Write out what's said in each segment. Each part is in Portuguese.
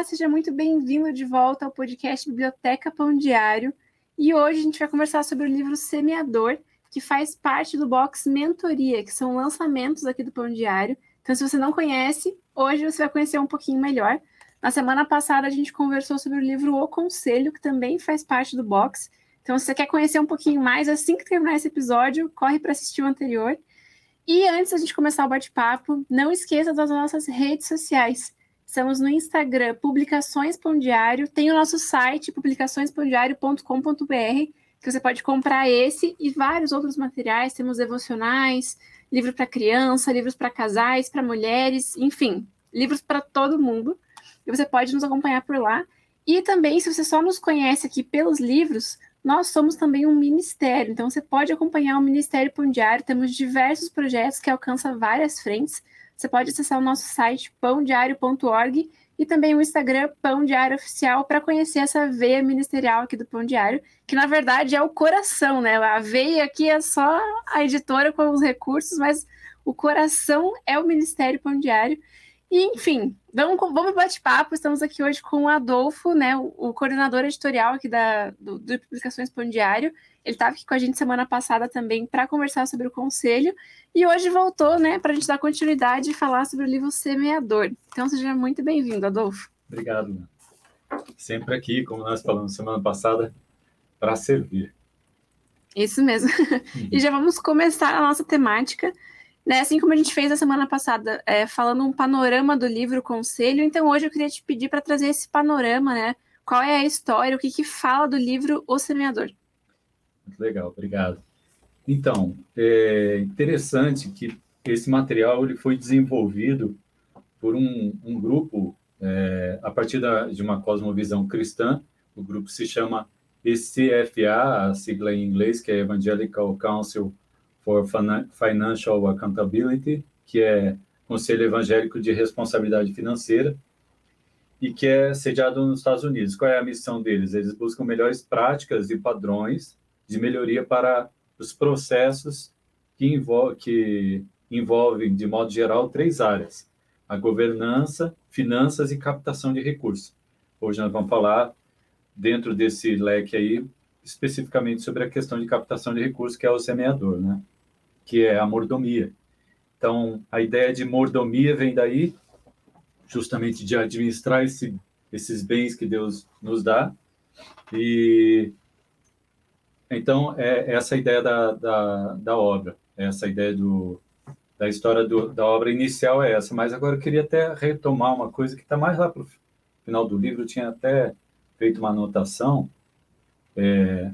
Olá, seja muito bem-vindo de volta ao podcast Biblioteca Pão Diário. E hoje a gente vai conversar sobre o livro Semeador, que faz parte do box Mentoria, que são lançamentos aqui do Pão Diário. Então, se você não conhece, hoje você vai conhecer um pouquinho melhor. Na semana passada a gente conversou sobre o livro O Conselho, que também faz parte do box. Então, se você quer conhecer um pouquinho mais, assim que terminar esse episódio, corre para assistir o anterior. E antes da gente começar o bate-papo, não esqueça das nossas redes sociais. Estamos no Instagram, Publicações Pão Diário. Tem o nosso site, publicaçõespãodiário.com.br, que você pode comprar esse e vários outros materiais. Temos devocionais, livro para criança, livros para casais, para mulheres, enfim, livros para todo mundo. E você pode nos acompanhar por lá. E também, se você só nos conhece aqui pelos livros, nós somos também um ministério, então você pode acompanhar o Ministério Pão Diário, temos diversos projetos que alcançam várias frentes. Você pode acessar o nosso site pãodiário.org e também o Instagram Pão Diário Oficial para conhecer essa veia ministerial aqui do Pão Diário, que na verdade é o coração, né? A veia aqui é só a editora com os recursos, mas o coração é o Ministério Pão Diário. E, enfim, vamos, vamos bate-papo. Estamos aqui hoje com o Adolfo, né, o, o coordenador editorial aqui da, do, do Publicações Pão Diário. Ele estava aqui com a gente semana passada também para conversar sobre o conselho. E hoje voltou, né, para a gente dar continuidade e falar sobre o livro Semeador. Então, seja muito bem-vindo, Adolfo. Obrigado. Sempre aqui, como nós falamos semana passada, para servir. Isso mesmo. Uhum. E já vamos começar a nossa temática né? Assim como a gente fez a semana passada, é, falando um panorama do livro Conselho, então hoje eu queria te pedir para trazer esse panorama, né? Qual é a história, o que, que fala do livro O Semeador? Muito legal, obrigado. Então, é interessante que esse material ele foi desenvolvido por um, um grupo é, a partir da, de uma cosmovisão cristã. O grupo se chama ECFA, a sigla em inglês, que é Evangelical Council for Financial Accountability, que é Conselho Evangélico de Responsabilidade Financeira, e que é sediado nos Estados Unidos. Qual é a missão deles? Eles buscam melhores práticas e padrões de melhoria para os processos que, envol que envolvem, de modo geral, três áreas: a governança, finanças e captação de recursos. Hoje nós vamos falar, dentro desse leque aí, especificamente sobre a questão de captação de recursos, que é o semeador, né? que é a mordomia. Então, a ideia de mordomia vem daí, justamente de administrar esse, esses bens que Deus nos dá. E então, é essa ideia da, da, da obra, essa ideia do, da história do, da obra inicial é essa. Mas agora eu queria até retomar uma coisa que está mais lá para o final do livro, eu tinha até feito uma anotação. É,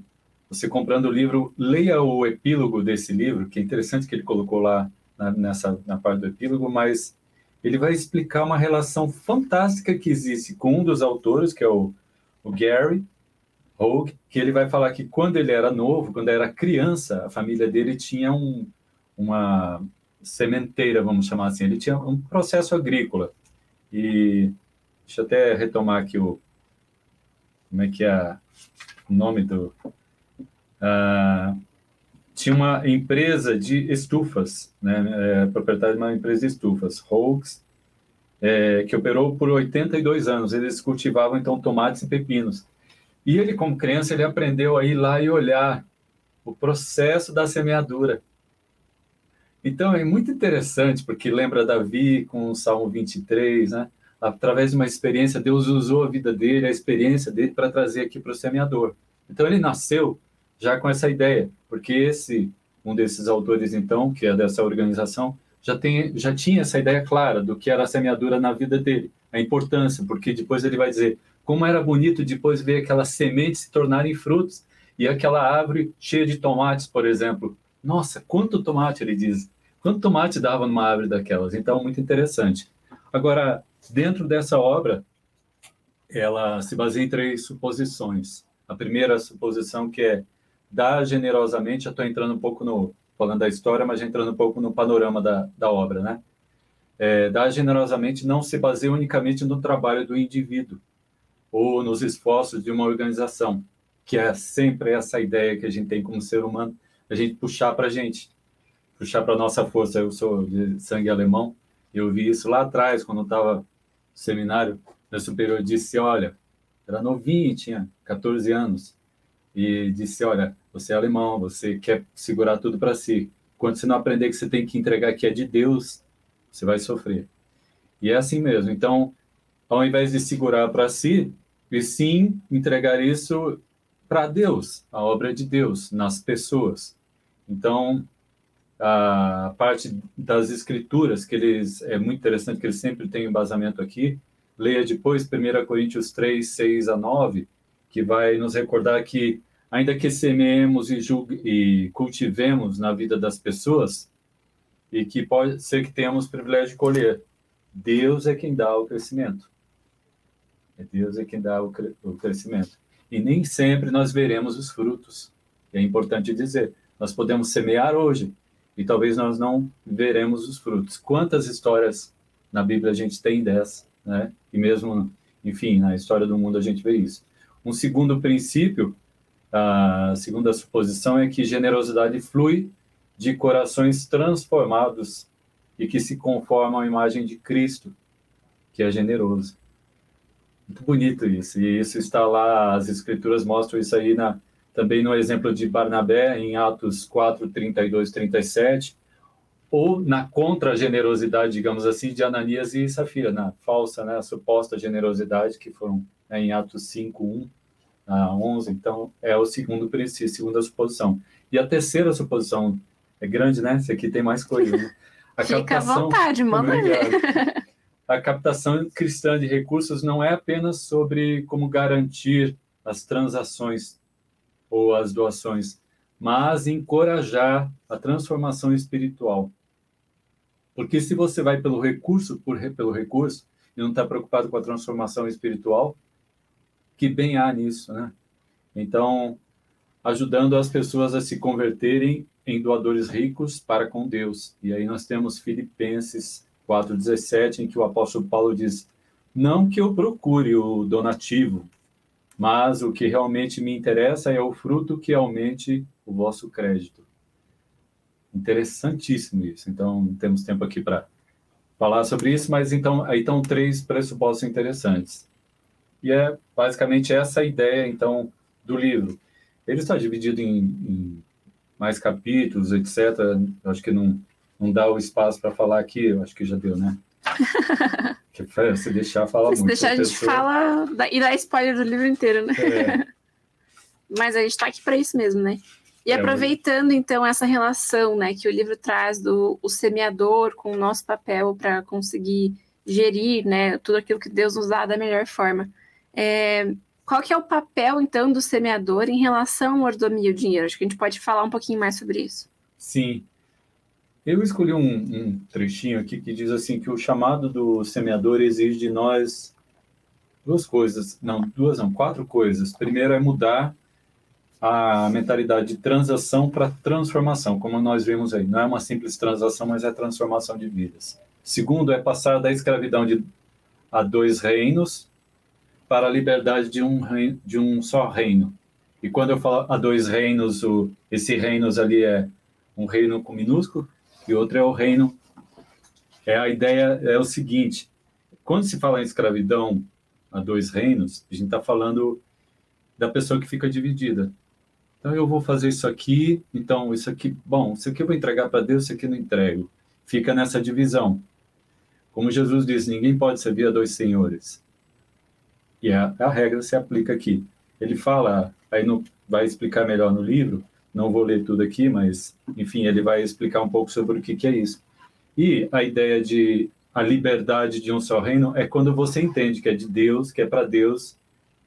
você comprando o livro, leia o epílogo desse livro, que é interessante que ele colocou lá na, nessa na parte do epílogo, mas ele vai explicar uma relação fantástica que existe com um dos autores, que é o, o Gary Hogue, que ele vai falar que quando ele era novo, quando era criança, a família dele tinha um, uma sementeira, vamos chamar assim, ele tinha um processo agrícola. E deixa eu até retomar aqui o como é que é o nome do ah, tinha uma empresa de estufas, né, é, proprietário de uma empresa de estufas, Hoax, é, que operou por 82 anos. Eles cultivavam então tomates e pepinos. E ele, como criança, ele aprendeu a ir lá e olhar o processo da semeadura. Então é muito interessante, porque lembra Davi com o Salmo 23, né? Através de uma experiência, Deus usou a vida dele, a experiência dele, para trazer aqui para o semeador. Então ele nasceu já com essa ideia, porque esse um desses autores então, que é dessa organização, já tem já tinha essa ideia clara do que era a semeadura na vida dele, a importância, porque depois ele vai dizer como era bonito depois ver aquelas sementes se tornarem frutos e aquela árvore cheia de tomates, por exemplo. Nossa, quanto tomate ele diz. Quanto tomate dava numa árvore daquelas? Então, muito interessante. Agora, dentro dessa obra, ela se baseia em três suposições. A primeira suposição que é dá generosamente, já estou entrando um pouco no, falando da história, mas já entrando um pouco no panorama da, da obra, né? É, dá generosamente não se baseia unicamente no trabalho do indivíduo ou nos esforços de uma organização, que é sempre essa ideia que a gente tem como ser humano, a gente puxar para a gente, puxar para nossa força. Eu sou de sangue alemão, eu vi isso lá atrás, quando estava no seminário, meu superior disse, olha, era novinho, tinha 14 anos, e disse, olha, você é alemão, você quer segurar tudo para si. Quando você não aprender que você tem que entregar que é de Deus, você vai sofrer. E é assim mesmo. Então, ao invés de segurar para si, e sim entregar isso para Deus, a obra de Deus nas pessoas. Então, a parte das escrituras, que eles é muito interessante que eles sempre têm embasamento aqui. Leia depois 1 Coríntios 3, 6 a 9, que vai nos recordar que ainda que semeemos e, julgue, e cultivemos na vida das pessoas, e que pode ser que tenhamos privilégio de colher, Deus é quem dá o crescimento. É Deus é quem dá o, o crescimento. E nem sempre nós veremos os frutos. É importante dizer, nós podemos semear hoje e talvez nós não veremos os frutos. Quantas histórias na Bíblia a gente tem dessa, né? E mesmo, enfim, na história do mundo a gente vê isso. Um segundo princípio, a segunda suposição é que generosidade flui de corações transformados e que se conformam à imagem de Cristo, que é generoso. Muito bonito isso. E isso está lá, as escrituras mostram isso aí na, também no exemplo de Barnabé, em Atos 4, 32, 37, ou na contra-generosidade, digamos assim, de Ananias e Safira, na falsa, né, suposta generosidade, que foram né, em Atos 5, 1 a 11. Então, é o segundo princípio, segunda suposição. E a terceira suposição é grande, né? Esse aqui tem mais coisa. Né? A Fica captação, à vontade, manda ver a captação cristã de recursos não é apenas sobre como garantir as transações ou as doações, mas encorajar a transformação espiritual. Porque se você vai pelo recurso, por, pelo recurso, e não está preocupado com a transformação espiritual, que bem há nisso, né? Então, ajudando as pessoas a se converterem em doadores ricos para com Deus. E aí nós temos Filipenses 4,17, em que o apóstolo Paulo diz: Não que eu procure o donativo, mas o que realmente me interessa é o fruto que aumente o vosso crédito. Interessantíssimo isso. Então, temos tempo aqui para falar sobre isso, mas então aí estão três pressupostos interessantes. E é basicamente essa a ideia, então, do livro. Ele está dividido em, em mais capítulos, etc. Eu acho que não não dá o espaço para falar aqui, eu acho que já deu, né? que se deixar falar muito. Se deixar a, gente pessoa... fala e dá spoiler do livro inteiro, né? É. Mas a gente está aqui para isso mesmo, né? E é, aproveitando então essa relação, né, que o livro traz do o semeador com o nosso papel para conseguir gerir, né, tudo aquilo que Deus nos dá da melhor forma. É, qual que é o papel então do semeador em relação ao mordomia e o dinheiro? Acho que a gente pode falar um pouquinho mais sobre isso. Sim. Eu escolhi um, um, trechinho aqui que diz assim que o chamado do semeador exige de nós duas coisas, não, duas não, quatro coisas. Primeiro é mudar a mentalidade de transação para transformação, como nós vimos aí. Não é uma simples transação, mas é transformação de vidas. Segundo é passar da escravidão de, a dois reinos para a liberdade de um, reino, de um só reino. E quando eu falo a dois reinos, o, esse reinos ali é um reino com minúsculo e outro é o reino. É a ideia é o seguinte: quando se fala em escravidão a dois reinos, a gente está falando da pessoa que fica dividida. Então eu vou fazer isso aqui, então isso aqui, bom, isso aqui eu vou entregar para Deus, isso aqui eu não entrego. Fica nessa divisão. Como Jesus diz, ninguém pode servir a dois senhores. E a, a regra se aplica aqui. Ele fala, aí no, vai explicar melhor no livro, não vou ler tudo aqui, mas, enfim, ele vai explicar um pouco sobre o que, que é isso. E a ideia de a liberdade de um só reino é quando você entende que é de Deus, que é para Deus,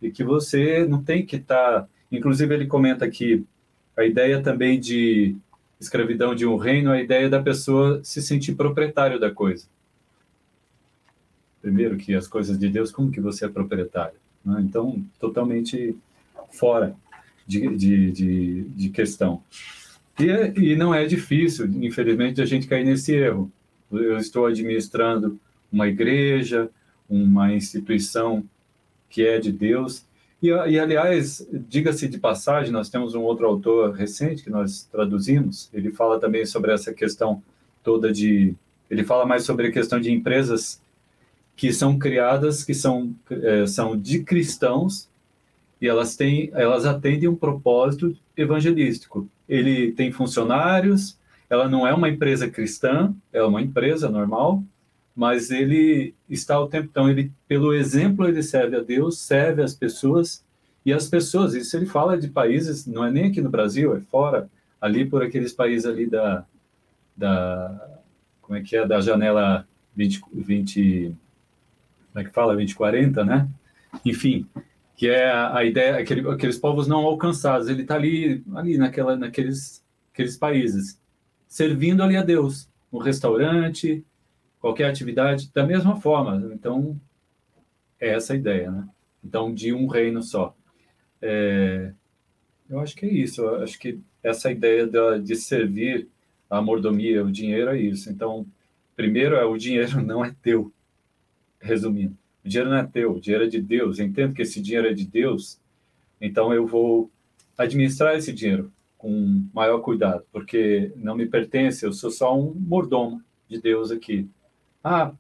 e que você não tem que estar. Tá... Inclusive, ele comenta aqui a ideia também de escravidão de um reino, a ideia da pessoa se sentir proprietário da coisa. Primeiro, que as coisas de Deus, como que você é proprietário? Né? Então, totalmente fora de, de, de, de questão. E, e não é difícil, infelizmente, a gente cair nesse erro. Eu estou administrando uma igreja, uma instituição que é de Deus. E, e aliás, diga-se de passagem, nós temos um outro autor recente que nós traduzimos. Ele fala também sobre essa questão toda de. Ele fala mais sobre a questão de empresas que são criadas, que são, é, são de cristãos, e elas têm, elas atendem um propósito evangelístico. Ele tem funcionários, ela não é uma empresa cristã, é uma empresa normal, mas ele está o tempo então ele pelo exemplo ele serve a Deus, serve as pessoas e as pessoas, isso ele fala de países, não é nem aqui no Brasil, é fora, ali por aqueles países ali da da como é que é da janela 20, 20 como é que fala 2040, né? Enfim, que é a, ideia aquele, aqueles povos não alcançados, ele está ali ali naquela naqueles aqueles países servindo ali a Deus, no restaurante, qualquer atividade, da mesma forma. Então, é essa a ideia, né? Então, de um reino só. É, eu acho que é isso. Eu acho que essa ideia de, de servir a mordomia, o dinheiro é isso. Então, primeiro é o dinheiro não é teu. Resumindo, o dinheiro não é teu, o dinheiro é de Deus. Eu entendo que esse dinheiro é de Deus, então eu vou administrar esse dinheiro com maior cuidado, porque não me pertence, eu sou só um mordomo de Deus aqui. Ah,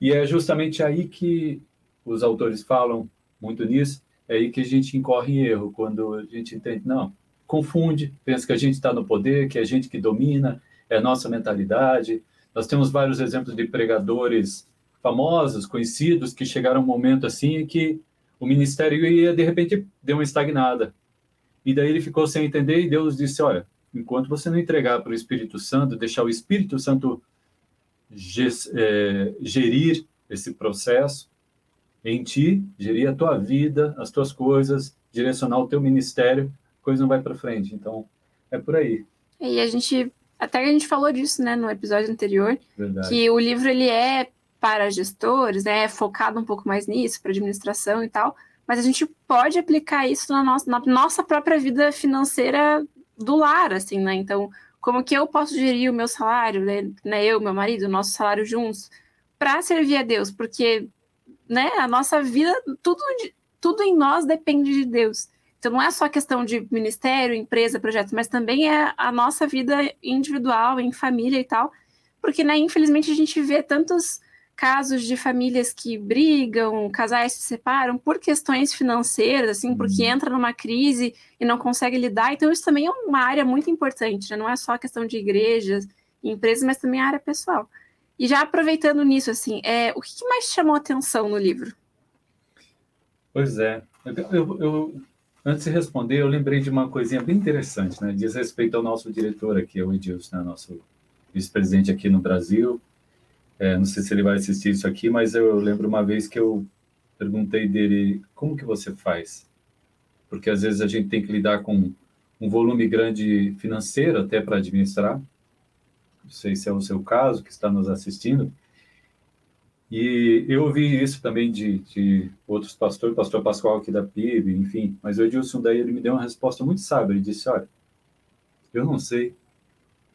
e é justamente aí que os autores falam muito nisso, é aí que a gente incorre em erro, quando a gente entende, não, confunde, pensa que a gente está no poder, que é a gente que domina, é a nossa mentalidade. Nós temos vários exemplos de pregadores famosos, conhecidos, que chegaram um momento assim em que o ministério ia, de repente, deu uma estagnada. E daí ele ficou sem entender e Deus disse, olha, enquanto você não entregar para o Espírito Santo, deixar o Espírito Santo é, gerir esse processo em ti, gerir a tua vida, as tuas coisas, direcionar o teu ministério, a coisa não vai para frente. Então, é por aí. E a gente, até a gente falou disso, né, no episódio anterior, Verdade. que o livro ele é para gestores, né, é focado um pouco mais nisso, para administração e tal, mas a gente pode aplicar isso na nossa, na nossa própria vida financeira do lar, assim, né? Então, como que eu posso gerir o meu salário, né, né eu, meu marido, nosso salário juntos, para servir a Deus, porque né, a nossa vida, tudo, tudo em nós depende de Deus. Então não é só questão de ministério, empresa, projeto, mas também é a nossa vida individual, em família e tal, porque né, infelizmente a gente vê tantos casos de famílias que brigam, casais se separam por questões financeiras, assim, porque uhum. entra numa crise e não consegue lidar. Então, isso também é uma área muito importante, né? não é só a questão de igrejas e empresas, mas também a área pessoal. E já aproveitando nisso, assim, é, o que mais chamou atenção no livro? Pois é. Eu, eu, antes de responder, eu lembrei de uma coisinha bem interessante, né? Diz respeito ao nosso diretor aqui, o Edilson, né? nosso vice-presidente aqui no Brasil, é, não sei se ele vai assistir isso aqui, mas eu lembro uma vez que eu perguntei dele como que você faz, porque às vezes a gente tem que lidar com um volume grande financeiro até para administrar. Não sei se é o seu caso que está nos assistindo. E eu ouvi isso também de, de outros pastores, pastor Pascoal aqui da PIB, enfim. Mas o Edilson daí ele me deu uma resposta muito sábia. Ele disse: Olha, eu não sei,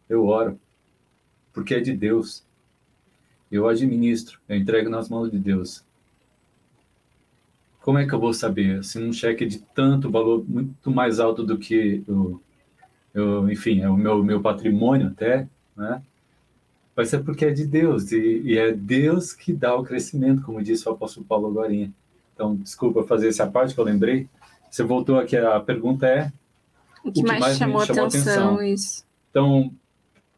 eu oro, porque é de Deus eu administro, eu entrego nas mãos de Deus. Como é que eu vou saber? Se um cheque de tanto valor, muito mais alto do que o, eu, enfim, é o meu, meu patrimônio até, né? Vai ser porque é de Deus, e, e, é Deus que dá o crescimento, como disse o apóstolo Paulo agora. Então, desculpa fazer essa parte que eu lembrei. Você voltou aqui, a pergunta é... O que, o que mais, mais, chamou, chamou atenção, atenção? Isso. Então,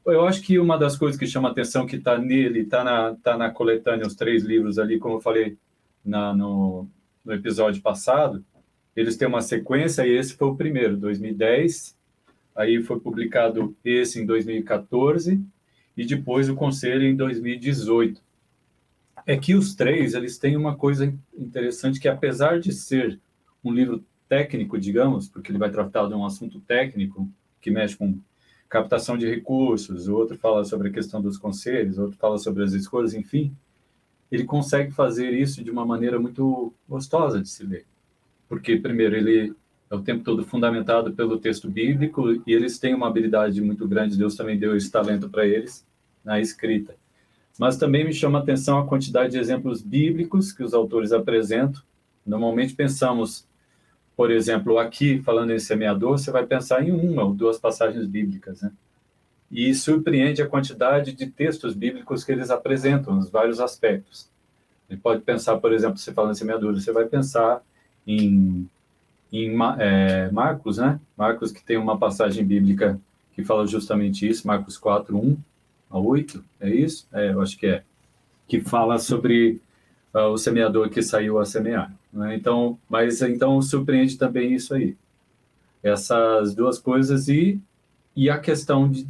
eu acho que uma das coisas que chama atenção que está nele, está na, tá na coletânea, os três livros ali, como eu falei na, no, no episódio passado, eles têm uma sequência e esse foi o primeiro, 2010, aí foi publicado esse em 2014 e depois o Conselho em 2018. É que os três, eles têm uma coisa interessante que apesar de ser um livro técnico, digamos, porque ele vai tratar de um assunto técnico que mexe com captação de recursos, o outro fala sobre a questão dos conselhos, o outro fala sobre as escolhas, enfim, ele consegue fazer isso de uma maneira muito gostosa de se ler. Porque, primeiro, ele é o tempo todo fundamentado pelo texto bíblico e eles têm uma habilidade muito grande, Deus também deu esse talento para eles na escrita. Mas também me chama a atenção a quantidade de exemplos bíblicos que os autores apresentam. Normalmente pensamos por exemplo, aqui, falando em semeador, você vai pensar em uma ou duas passagens bíblicas, né? E surpreende a quantidade de textos bíblicos que eles apresentam, nos vários aspectos. Ele pode pensar, por exemplo, você falando em semeadura, você vai pensar em, em é, Marcos, né? Marcos que tem uma passagem bíblica que fala justamente isso, Marcos 4, 1 a 8, é isso? É, eu acho que é. Que fala sobre uh, o semeador que saiu a semear. Né? Então, mas então surpreende também isso aí. Essas duas coisas e, e a questão de,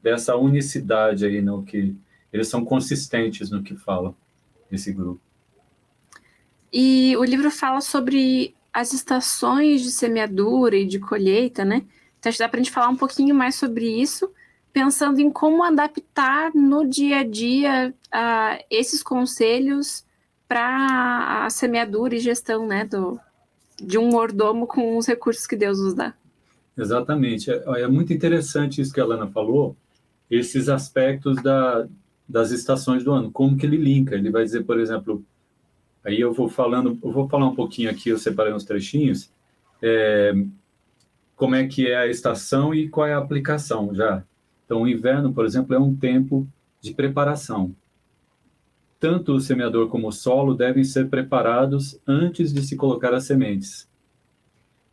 dessa unicidade aí no que eles são consistentes no que falam esse grupo. E o livro fala sobre as estações de semeadura e de colheita, né? Então, acho que dá para a gente falar um pouquinho mais sobre isso, pensando em como adaptar no dia a dia uh, esses conselhos para a semeadura e gestão, né, do, de um mordomo com os recursos que Deus nos dá. Exatamente. É, é muito interessante isso que a Lana falou, esses aspectos da, das estações do ano, como que ele linka. Ele vai dizer, por exemplo, aí eu vou falando, eu vou falar um pouquinho aqui, eu separei uns trechinhos, é, como é que é a estação e qual é a aplicação já. Então, o inverno, por exemplo, é um tempo de preparação. Tanto o semeador como o solo devem ser preparados antes de se colocar as sementes.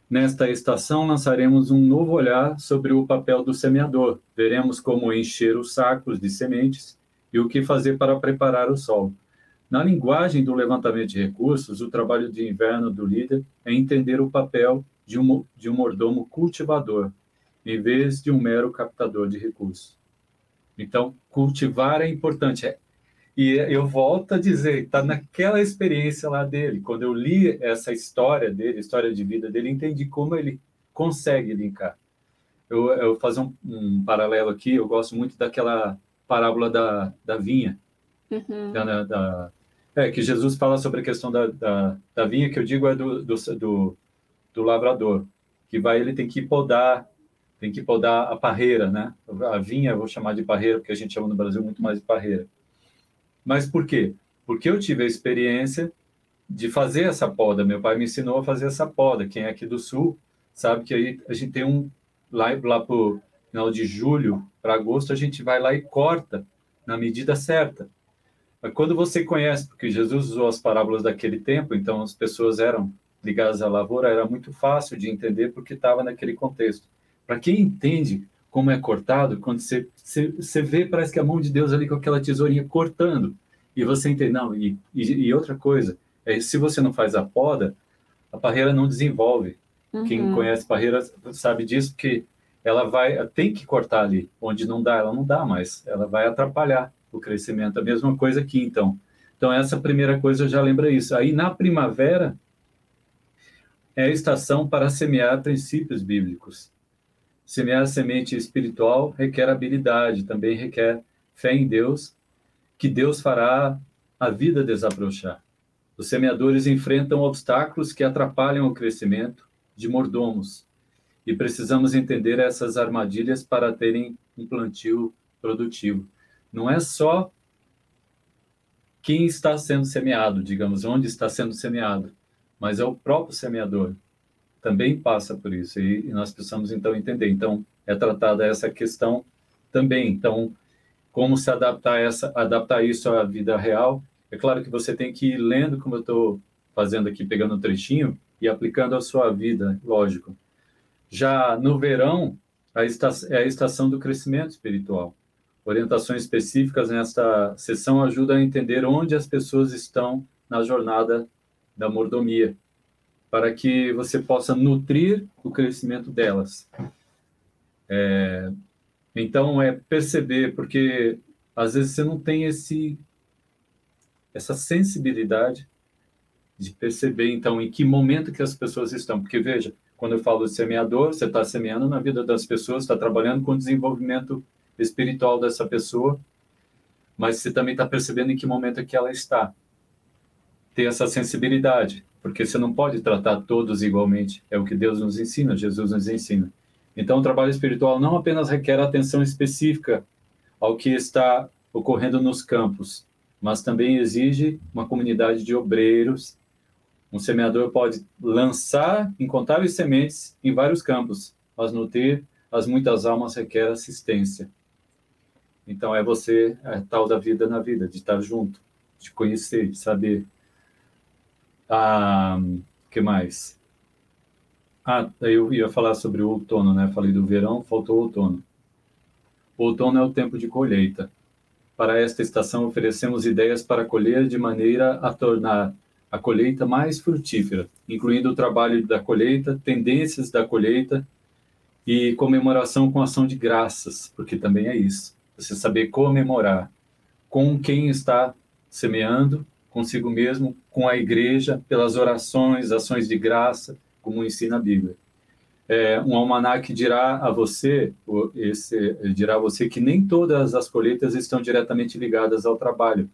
Nesta estação, lançaremos um novo olhar sobre o papel do semeador. Veremos como encher os sacos de sementes e o que fazer para preparar o solo. Na linguagem do levantamento de recursos, o trabalho de inverno do líder é entender o papel de um, de um mordomo cultivador, em vez de um mero captador de recursos. Então, cultivar é importante. É, e eu volto a dizer, está naquela experiência lá dele. Quando eu li essa história dele, história de vida dele, entendi como ele consegue linkar. Eu, eu vou fazer um, um paralelo aqui, eu gosto muito daquela parábola da, da vinha, uhum. da, da, é, que Jesus fala sobre a questão da, da, da vinha, que eu digo é do, do, do, do, lavrador, que vai, ele tem que podar, tem que podar a parreira, né? A vinha, eu vou chamar de parreira, porque a gente chama no Brasil muito mais de parreira. Mas por quê? Porque eu tive a experiência de fazer essa poda. Meu pai me ensinou a fazer essa poda. Quem é aqui do Sul sabe que aí a gente tem um lá, lá o final de julho para agosto, a gente vai lá e corta na medida certa. Mas quando você conhece, porque Jesus usou as parábolas daquele tempo, então as pessoas eram ligadas à lavoura, era muito fácil de entender porque estava naquele contexto. Para quem entende como é cortado, quando você, você, você, vê, parece que a mão de Deus ali com aquela tesourinha cortando, e você entende, não, e, e, e outra coisa, é, se você não faz a poda, a parreira não desenvolve. Uhum. Quem conhece parreira sabe disso, porque ela vai, tem que cortar ali, onde não dá, ela não dá mais, ela vai atrapalhar o crescimento. A mesma coisa aqui, então. Então, essa primeira coisa já lembra isso. Aí, na primavera, é a estação para semear princípios bíblicos. Semear semente espiritual requer habilidade, também requer fé em Deus, que Deus fará a vida desabrochar. Os semeadores enfrentam obstáculos que atrapalham o crescimento de mordomos, e precisamos entender essas armadilhas para terem um plantio produtivo não é só quem está sendo semeado, digamos, onde está sendo semeado, mas é o próprio semeador. Também passa por isso e, e nós precisamos então entender. Então, é tratada essa questão também. Então, como se adaptar essa, adaptar isso à vida real? É claro que você tem que ir lendo, como eu estou fazendo aqui, pegando um trechinho e aplicando à sua vida, lógico. Já no verão, a estação, é a estação do crescimento espiritual. Orientações específicas nesta sessão ajudam a entender onde as pessoas estão na jornada da mordomia, para que você possa nutrir o crescimento delas. É, então, é perceber, porque às vezes você não tem esse, essa sensibilidade de perceber, então, em que momento que as pessoas estão. Porque, veja, quando eu falo de semeador, você está semeando na vida das pessoas, está trabalhando com desenvolvimento espiritual dessa pessoa, mas você também está percebendo em que momento é que ela está. Ter essa sensibilidade, porque você não pode tratar todos igualmente. É o que Deus nos ensina, Jesus nos ensina. Então, o trabalho espiritual não apenas requer atenção específica ao que está ocorrendo nos campos, mas também exige uma comunidade de obreiros. Um semeador pode lançar incontáveis sementes em vários campos, mas nutrir as muitas almas requer assistência. Então é você, é tal da vida na vida, de estar junto. de conhecer, de saber. Ah, que mais? Ah, eu ia falar sobre o outono, né? Falei do verão, faltou o outono. O outono é o tempo de colheita. Para esta estação, oferecemos ideias para colher de maneira a tornar a colheita mais frutífera, incluindo o trabalho da colheita, tendências da colheita e comemoração com ação de graças, porque também é isso. Você saber comemorar com quem está semeando, consigo mesmo, com a igreja, pelas orações, ações de graça, como ensina a Bíblia. É, um almanac dirá a você, esse, dirá a você que nem todas as colheitas estão diretamente ligadas ao trabalho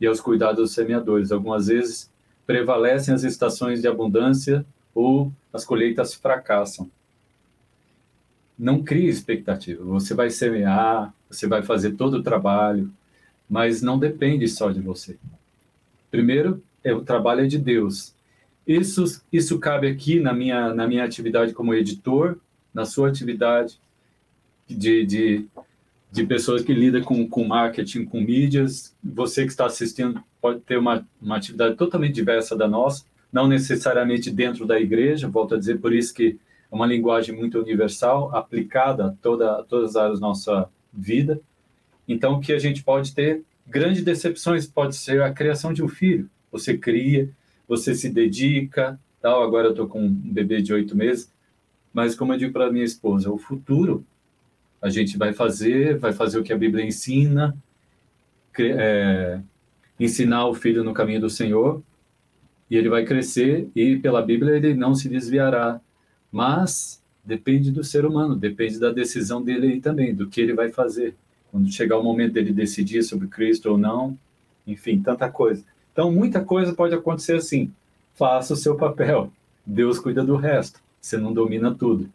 e aos cuidados dos semeadores. Algumas vezes prevalecem as estações de abundância ou as colheitas fracassam. Não crie expectativa. Você vai semear, você vai fazer todo o trabalho, mas não depende só de você. Primeiro, é, o trabalho é de Deus. Isso, isso cabe aqui na minha, na minha atividade como editor, na sua atividade de, de, de pessoas que lidam com, com marketing, com mídias. Você que está assistindo pode ter uma, uma atividade totalmente diversa da nossa, não necessariamente dentro da igreja, volto a dizer, por isso que é uma linguagem muito universal, aplicada a, toda, a todas as áreas da nossa vida. Então, que a gente pode ter grandes decepções, pode ser a criação de um filho. Você cria, você se dedica, tal. Agora eu estou com um bebê de oito meses, mas como eu digo para minha esposa, o futuro a gente vai fazer, vai fazer o que a Bíblia ensina, é, ensinar o filho no caminho do Senhor, e ele vai crescer e pela Bíblia ele não se desviará. Mas depende do ser humano, depende da decisão dele aí também, do que ele vai fazer. Quando chegar o momento dele decidir sobre Cristo ou não, enfim, tanta coisa. Então, muita coisa pode acontecer assim. Faça o seu papel. Deus cuida do resto. Você não domina tudo.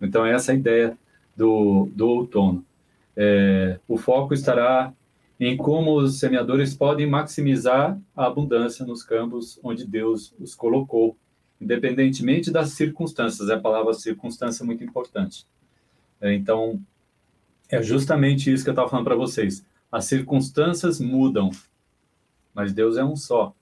Então, essa é a ideia do, do outono. É, o foco estará em como os semeadores podem maximizar a abundância nos campos onde Deus os colocou, independentemente das circunstâncias. É a palavra circunstância muito importante. É, então, é justamente isso que eu estava falando para vocês. As circunstâncias mudam, mas Deus é um só.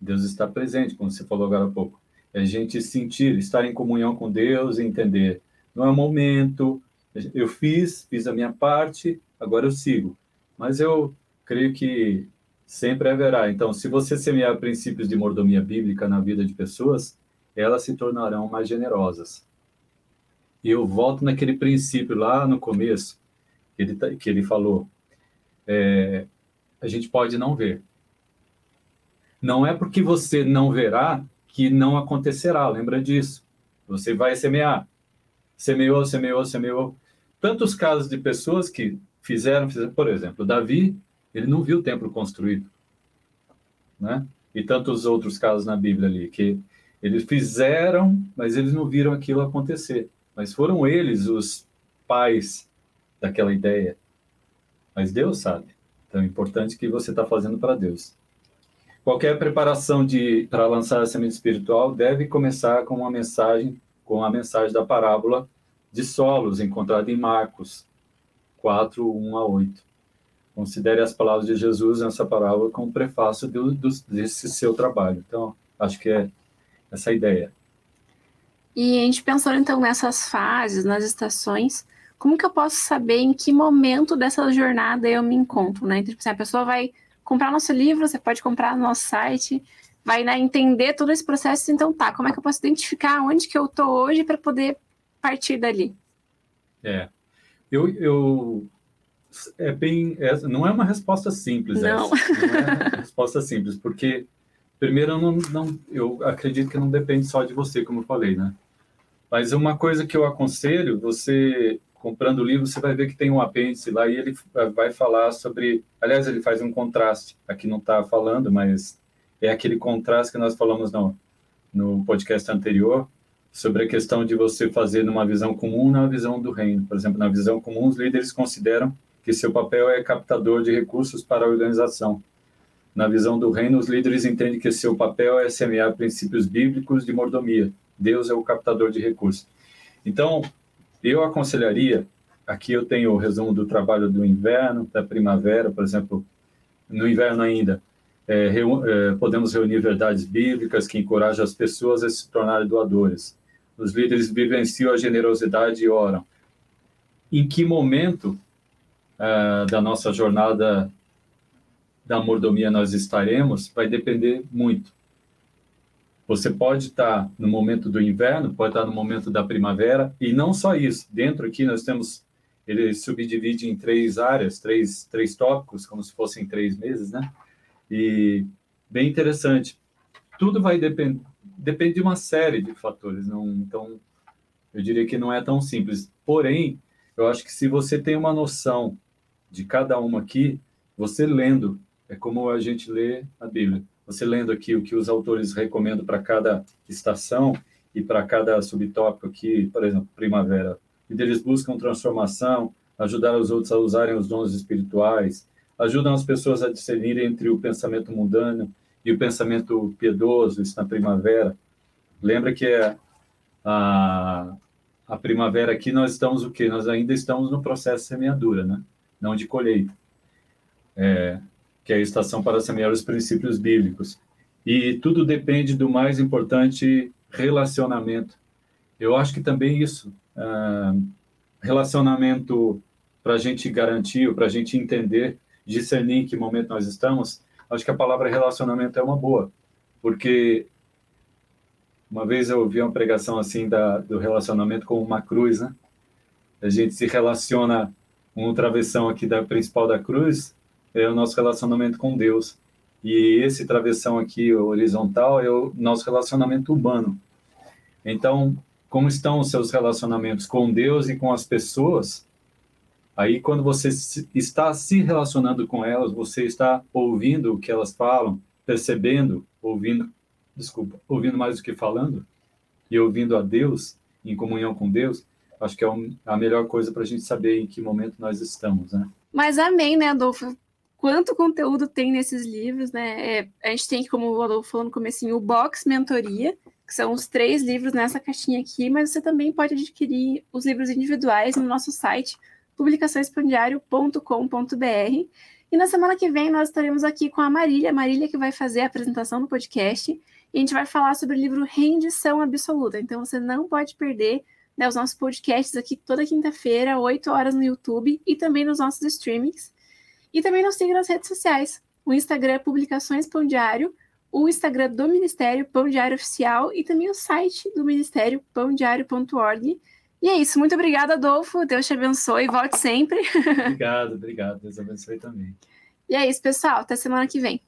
Deus está presente, como você falou agora há pouco. É a gente sentir, estar em comunhão com Deus entender. Não é o momento, eu fiz, fiz a minha parte, agora eu sigo. Mas eu creio que sempre haverá. Então, se você semear princípios de mordomia bíblica na vida de pessoas, elas se tornarão mais generosas. E eu volto naquele princípio lá no começo, que ele, tá, que ele falou. É, a gente pode não ver, não é porque você não verá que não acontecerá, lembra disso. Você vai semear. Semeou, semeou, semeou. Tantos casos de pessoas que fizeram, fizeram, por exemplo, Davi, ele não viu o templo construído, né? E tantos outros casos na Bíblia ali que eles fizeram, mas eles não viram aquilo acontecer. Mas foram eles os pais daquela ideia. Mas Deus sabe. Então é importante que você está fazendo para Deus. Qualquer preparação de para lançar a semente espiritual deve começar com uma mensagem, com a mensagem da parábola de solos encontrada em Marcos 4, 1 a 8. Considere as palavras de Jesus nessa parábola como prefácio do, do, desse seu trabalho. Então, acho que é essa a ideia. E a gente pensando então nessas fases, nas estações, como que eu posso saber em que momento dessa jornada eu me encontro, né? Então, tipo assim, a pessoa vai comprar nosso livro, você pode comprar no nosso site, vai né, entender todo esse processo. Então, tá, como é que eu posso identificar onde que eu tô hoje para poder partir dali? É, eu, eu é bem, é, não é uma resposta simples não. essa, não é uma resposta simples, porque primeiro eu não, não, eu acredito que não depende só de você, como eu falei, né? Mas uma coisa que eu aconselho, você comprando o livro, você vai ver que tem um apêndice lá e ele vai falar sobre. Aliás, ele faz um contraste. Aqui não está falando, mas é aquele contraste que nós falamos no, no podcast anterior, sobre a questão de você fazer numa visão comum na visão do reino. Por exemplo, na visão comum, os líderes consideram que seu papel é captador de recursos para a organização. Na visão do reino, os líderes entendem que seu papel é semear princípios bíblicos de mordomia. Deus é o captador de recursos. Então, eu aconselharia, aqui eu tenho o resumo do trabalho do inverno, da primavera, por exemplo, no inverno ainda, é, é, podemos reunir verdades bíblicas que encorajam as pessoas a se tornarem doadores. Os líderes vivenciam a generosidade e oram. Em que momento uh, da nossa jornada da mordomia nós estaremos vai depender muito. Você pode estar no momento do inverno, pode estar no momento da primavera, e não só isso. Dentro aqui nós temos, ele subdivide em três áreas, três, três tópicos, como se fossem três meses, né? E bem interessante. Tudo vai depender, depende de uma série de fatores, não, então eu diria que não é tão simples. Porém, eu acho que se você tem uma noção de cada uma aqui, você lendo, é como a gente lê a Bíblia você lendo aqui o que os autores recomendam para cada estação e para cada subtópico aqui, por exemplo, primavera, eles buscam transformação, ajudar os outros a usarem os dons espirituais, ajudam as pessoas a discernir entre o pensamento mundano e o pensamento piedoso, isso na primavera. Lembra que é a, a primavera aqui nós estamos o quê? Nós ainda estamos no processo de semeadura, né? Não de colheita. É, que é a estação para semear os princípios bíblicos. E tudo depende do mais importante relacionamento. Eu acho que também isso, uh, relacionamento para a gente garantir, para a gente entender, discernir em que momento nós estamos, acho que a palavra relacionamento é uma boa, porque uma vez eu ouvi uma pregação assim da, do relacionamento com uma cruz, né? A gente se relaciona um travessão aqui da principal da cruz, é o nosso relacionamento com Deus. E esse travessão aqui horizontal é o nosso relacionamento humano. Então, como estão os seus relacionamentos com Deus e com as pessoas? Aí, quando você está se relacionando com elas, você está ouvindo o que elas falam, percebendo, ouvindo, desculpa, ouvindo mais do que falando, e ouvindo a Deus, em comunhão com Deus, acho que é a melhor coisa para a gente saber em que momento nós estamos, né? Mas amém, né, Adolfo? Quanto conteúdo tem nesses livros, né? É, a gente tem, como o Adolfo falou no começo, o Box Mentoria, que são os três livros nessa caixinha aqui, mas você também pode adquirir os livros individuais no nosso site, publicaçõespandiário.com.br. E na semana que vem nós estaremos aqui com a Marília, Marília que vai fazer a apresentação no podcast, e a gente vai falar sobre o livro Rendição Absoluta. Então você não pode perder né, os nossos podcasts aqui toda quinta-feira, 8 horas no YouTube e também nos nossos streamings. E também nos siga nas redes sociais. O Instagram é Publicações Pão Diário, o Instagram do Ministério Pão Diário Oficial e também o site do Ministério pãodiário.org. E é isso. Muito obrigada, Adolfo. Deus te abençoe. Volte sempre. Obrigado, obrigado. Deus abençoe também. E é isso, pessoal. Até semana que vem.